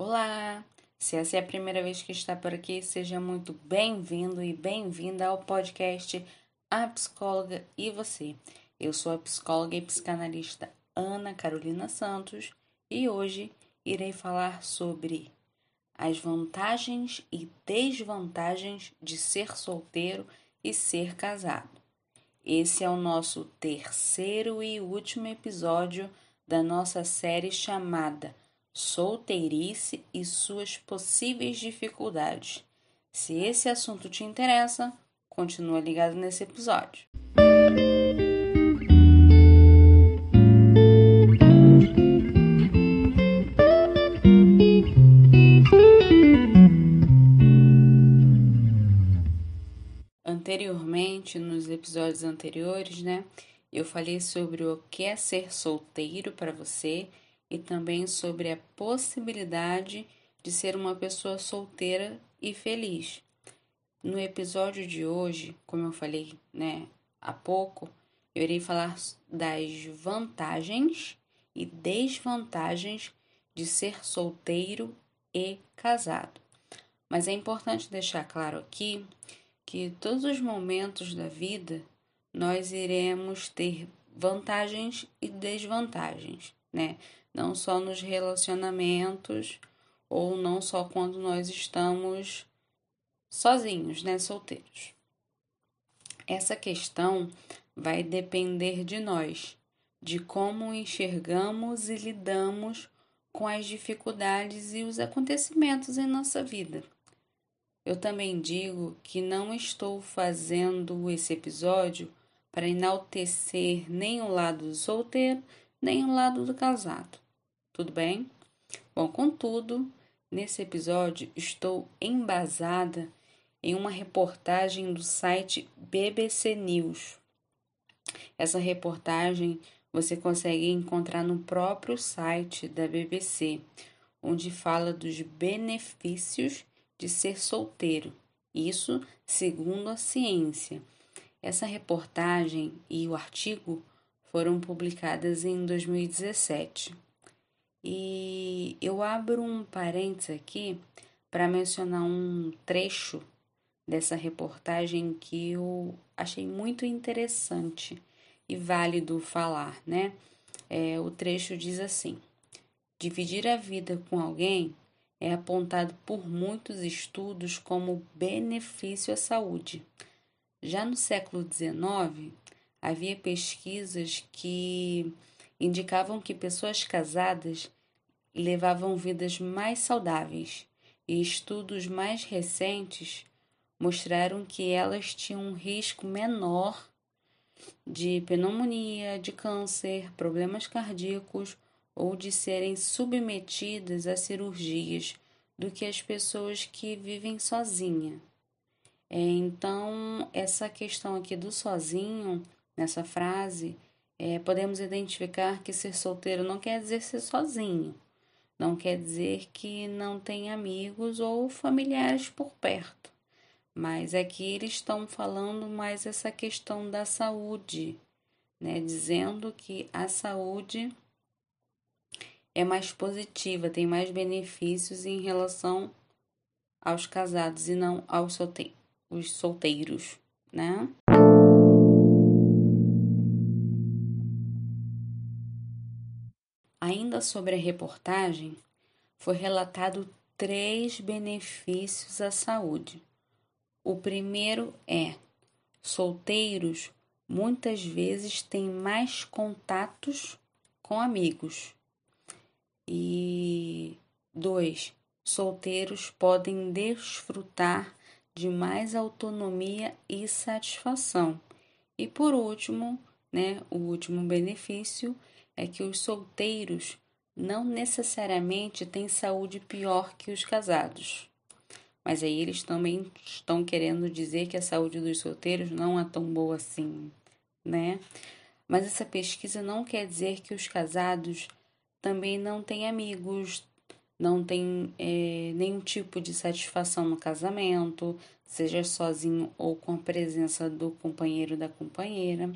Olá! Se essa é a primeira vez que está por aqui, seja muito bem-vindo e bem-vinda ao podcast A Psicóloga e Você. Eu sou a psicóloga e psicanalista Ana Carolina Santos e hoje irei falar sobre as vantagens e desvantagens de ser solteiro e ser casado. Esse é o nosso terceiro e último episódio da nossa série chamada solteirice e suas possíveis dificuldades. Se esse assunto te interessa, continua ligado nesse episódio. Anteriormente, nos episódios anteriores, né, eu falei sobre o que é ser solteiro para você e também sobre a possibilidade de ser uma pessoa solteira e feliz. No episódio de hoje, como eu falei, né, há pouco, eu irei falar das vantagens e desvantagens de ser solteiro e casado. Mas é importante deixar claro aqui que todos os momentos da vida nós iremos ter vantagens e desvantagens, né? Não só nos relacionamentos ou não só quando nós estamos sozinhos, né, solteiros. Essa questão vai depender de nós, de como enxergamos e lidamos com as dificuldades e os acontecimentos em nossa vida. Eu também digo que não estou fazendo esse episódio para enaltecer nem o lado do solteiro, nem o lado do casado tudo bem? Bom, contudo, nesse episódio estou embasada em uma reportagem do site BBC News. Essa reportagem você consegue encontrar no próprio site da BBC, onde fala dos benefícios de ser solteiro. Isso segundo a ciência. Essa reportagem e o artigo foram publicadas em 2017. E eu abro um parênteses aqui para mencionar um trecho dessa reportagem que eu achei muito interessante e válido falar, né? É, o trecho diz assim: dividir a vida com alguém é apontado por muitos estudos como benefício à saúde. Já no século XIX, havia pesquisas que indicavam que pessoas casadas levavam vidas mais saudáveis, e estudos mais recentes mostraram que elas tinham um risco menor de pneumonia, de câncer, problemas cardíacos ou de serem submetidas a cirurgias do que as pessoas que vivem sozinha. É, então, essa questão aqui do sozinho, nessa frase, é, podemos identificar que ser solteiro não quer dizer ser sozinho. Não quer dizer que não tem amigos ou familiares por perto. Mas aqui eles estão falando mais essa questão da saúde, né? Dizendo que a saúde é mais positiva, tem mais benefícios em relação aos casados e não aos solteiros, né? Sobre a reportagem, foi relatado três benefícios à saúde. O primeiro é: solteiros muitas vezes têm mais contatos com amigos. E dois, solteiros podem desfrutar de mais autonomia e satisfação. E por último, né, o último benefício é que os solteiros não necessariamente têm saúde pior que os casados. Mas aí eles também estão querendo dizer que a saúde dos solteiros não é tão boa assim, né? Mas essa pesquisa não quer dizer que os casados também não têm amigos, não têm é, nenhum tipo de satisfação no casamento, seja sozinho ou com a presença do companheiro da companheira.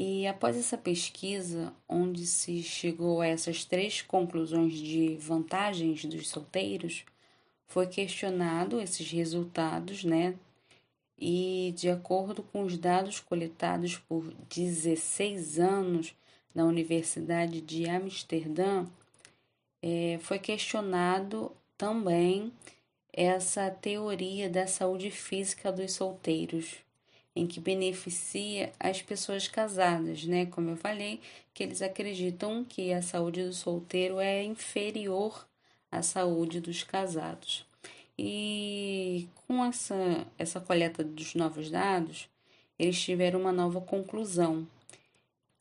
E após essa pesquisa, onde se chegou a essas três conclusões de vantagens dos solteiros, foi questionado esses resultados, né? E de acordo com os dados coletados por 16 anos na Universidade de Amsterdã, é, foi questionado também essa teoria da saúde física dos solteiros, em que beneficia as pessoas casadas, né? Como eu falei, que eles acreditam que a saúde do solteiro é inferior à saúde dos casados. E com essa, essa coleta dos novos dados, eles tiveram uma nova conclusão,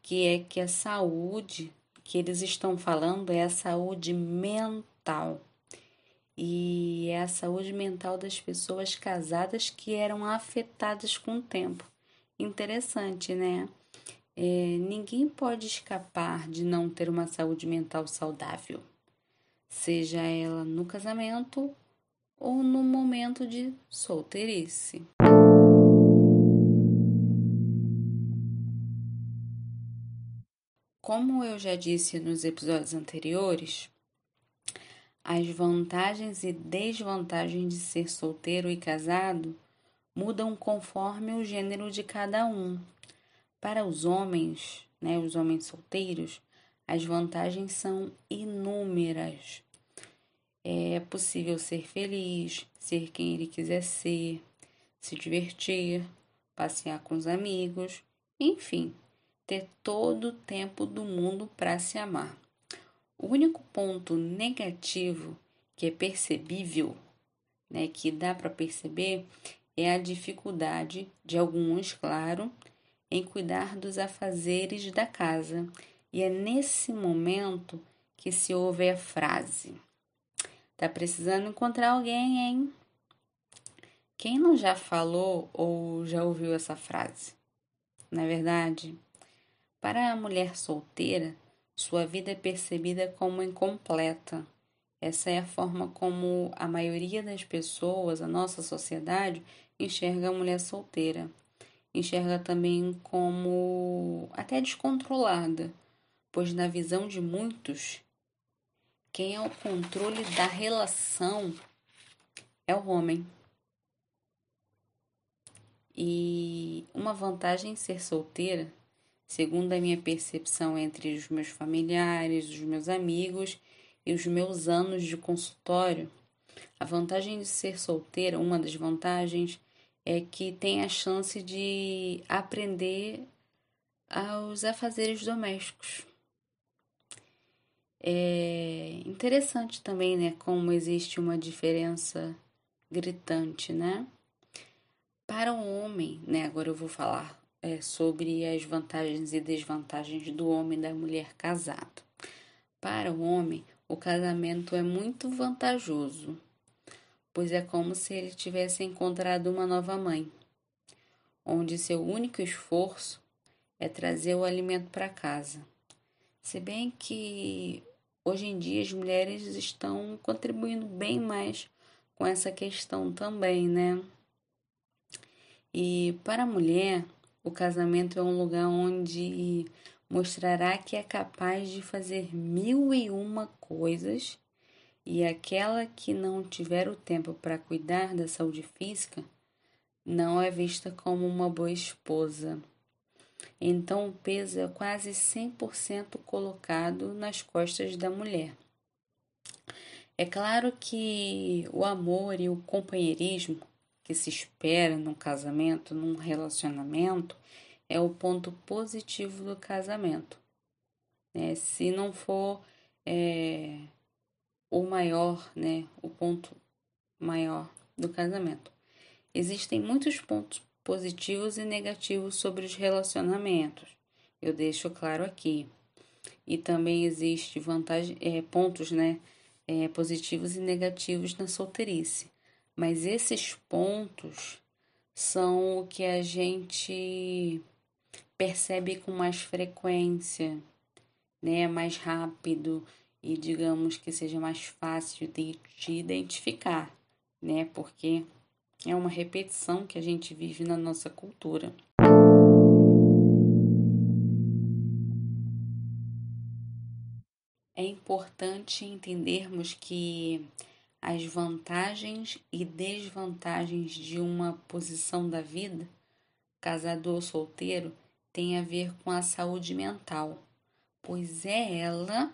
que é que a saúde que eles estão falando é a saúde mental. E é a saúde mental das pessoas casadas que eram afetadas com o tempo. Interessante, né? É, ninguém pode escapar de não ter uma saúde mental saudável, seja ela no casamento ou no momento de solteirice. Como eu já disse nos episódios anteriores, as vantagens e desvantagens de ser solteiro e casado mudam conforme o gênero de cada um. Para os homens, né, os homens solteiros, as vantagens são inúmeras. É possível ser feliz, ser quem ele quiser ser, se divertir, passear com os amigos, enfim, ter todo o tempo do mundo para se amar. O único ponto negativo que é percebível, né, que dá para perceber, é a dificuldade de alguns, claro, em cuidar dos afazeres da casa. E é nesse momento que se ouve a frase: Tá precisando encontrar alguém, hein? Quem não já falou ou já ouviu essa frase? Não é verdade? Para a mulher solteira, sua vida é percebida como incompleta. Essa é a forma como a maioria das pessoas, a nossa sociedade, enxerga a mulher solteira. Enxerga também como até descontrolada, pois na visão de muitos, quem é o controle da relação é o homem. E uma vantagem em ser solteira segundo a minha percepção entre os meus familiares, os meus amigos e os meus anos de consultório, a vantagem de ser solteira, uma das vantagens, é que tem a chance de aprender aos afazeres domésticos. É interessante também, né, como existe uma diferença gritante, né? Para o homem, né, agora eu vou falar é, sobre as vantagens e desvantagens do homem e da mulher casado. Para o homem, o casamento é muito vantajoso, pois é como se ele tivesse encontrado uma nova mãe, onde seu único esforço é trazer o alimento para casa. Se bem que hoje em dia as mulheres estão contribuindo bem mais com essa questão também, né? E para a mulher, o casamento é um lugar onde mostrará que é capaz de fazer mil e uma coisas e aquela que não tiver o tempo para cuidar da saúde física não é vista como uma boa esposa. Então o peso é quase 100% colocado nas costas da mulher. É claro que o amor e o companheirismo que se espera num casamento, num relacionamento, é o ponto positivo do casamento. Né? Se não for é, o maior, né, o ponto maior do casamento. Existem muitos pontos positivos e negativos sobre os relacionamentos. Eu deixo claro aqui. E também existe vantagem, é, pontos, né, é, positivos e negativos na solteirice. Mas esses pontos são o que a gente percebe com mais frequência, né? Mais rápido e digamos que seja mais fácil de, de identificar, né? Porque é uma repetição que a gente vive na nossa cultura. É importante entendermos que as vantagens e desvantagens de uma posição da vida, casado ou solteiro, tem a ver com a saúde mental, pois é ela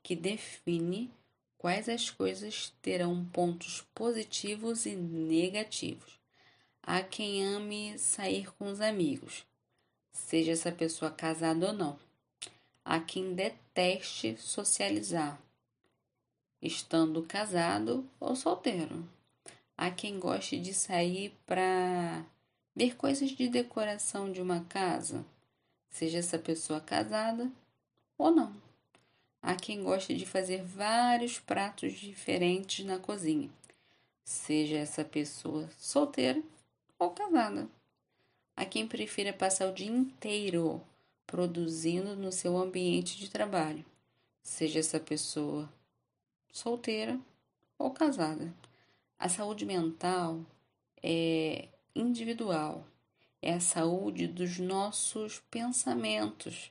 que define quais as coisas terão pontos positivos e negativos. Há quem ame sair com os amigos, seja essa pessoa casada ou não. Há quem deteste socializar, estando casado ou solteiro. Há quem goste de sair para ver coisas de decoração de uma casa, seja essa pessoa casada ou não. Há quem goste de fazer vários pratos diferentes na cozinha, seja essa pessoa solteira ou casada. Há quem prefira passar o dia inteiro produzindo no seu ambiente de trabalho, seja essa pessoa solteira ou casada. A saúde mental é individual, é a saúde dos nossos pensamentos,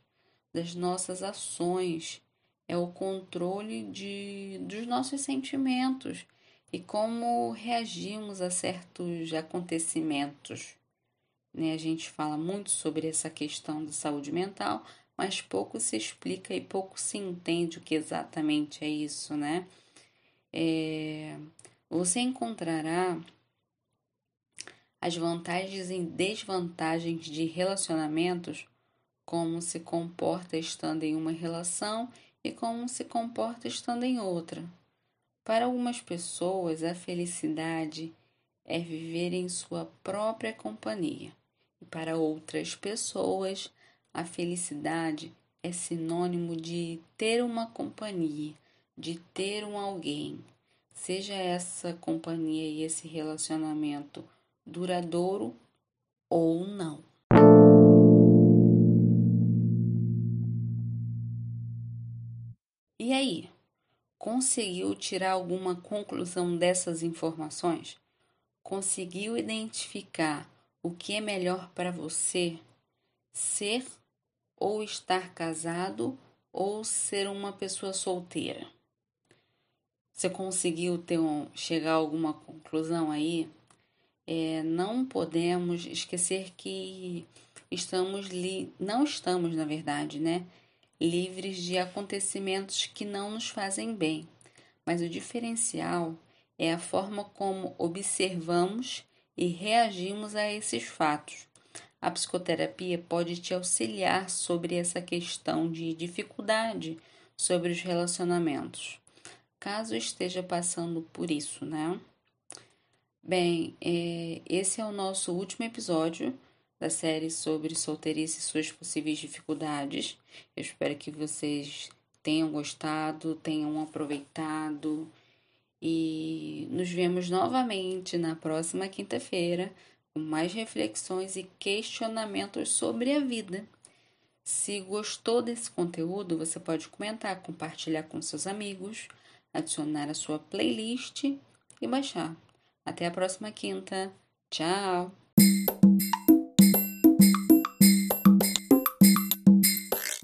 das nossas ações, é o controle de, dos nossos sentimentos e como reagimos a certos acontecimentos. Né? A gente fala muito sobre essa questão da saúde mental, mas pouco se explica e pouco se entende o que exatamente é isso, né? É, você encontrará as vantagens e desvantagens de relacionamentos, como se comporta estando em uma relação e como se comporta estando em outra. Para algumas pessoas, a felicidade é viver em sua própria companhia, e para outras pessoas, a felicidade é sinônimo de ter uma companhia, de ter um alguém, seja essa companhia e esse relacionamento duradouro ou não. E aí, conseguiu tirar alguma conclusão dessas informações? Conseguiu identificar o que é melhor para você ser ou estar casado ou ser uma pessoa solteira? Você conseguiu ter um, chegar a alguma conclusão aí? É, não podemos esquecer que estamos li, não estamos, na verdade, né, livres de acontecimentos que não nos fazem bem. Mas o diferencial é a forma como observamos e reagimos a esses fatos. A psicoterapia pode te auxiliar sobre essa questão de dificuldade sobre os relacionamentos, caso esteja passando por isso, né? Bem, é, esse é o nosso último episódio da série sobre solteirice e suas possíveis dificuldades. Eu espero que vocês tenham gostado, tenham aproveitado e nos vemos novamente na próxima quinta-feira com mais reflexões e questionamentos sobre a vida. Se gostou desse conteúdo, você pode comentar, compartilhar com seus amigos, adicionar a sua playlist e baixar. Até a próxima quinta. Tchau!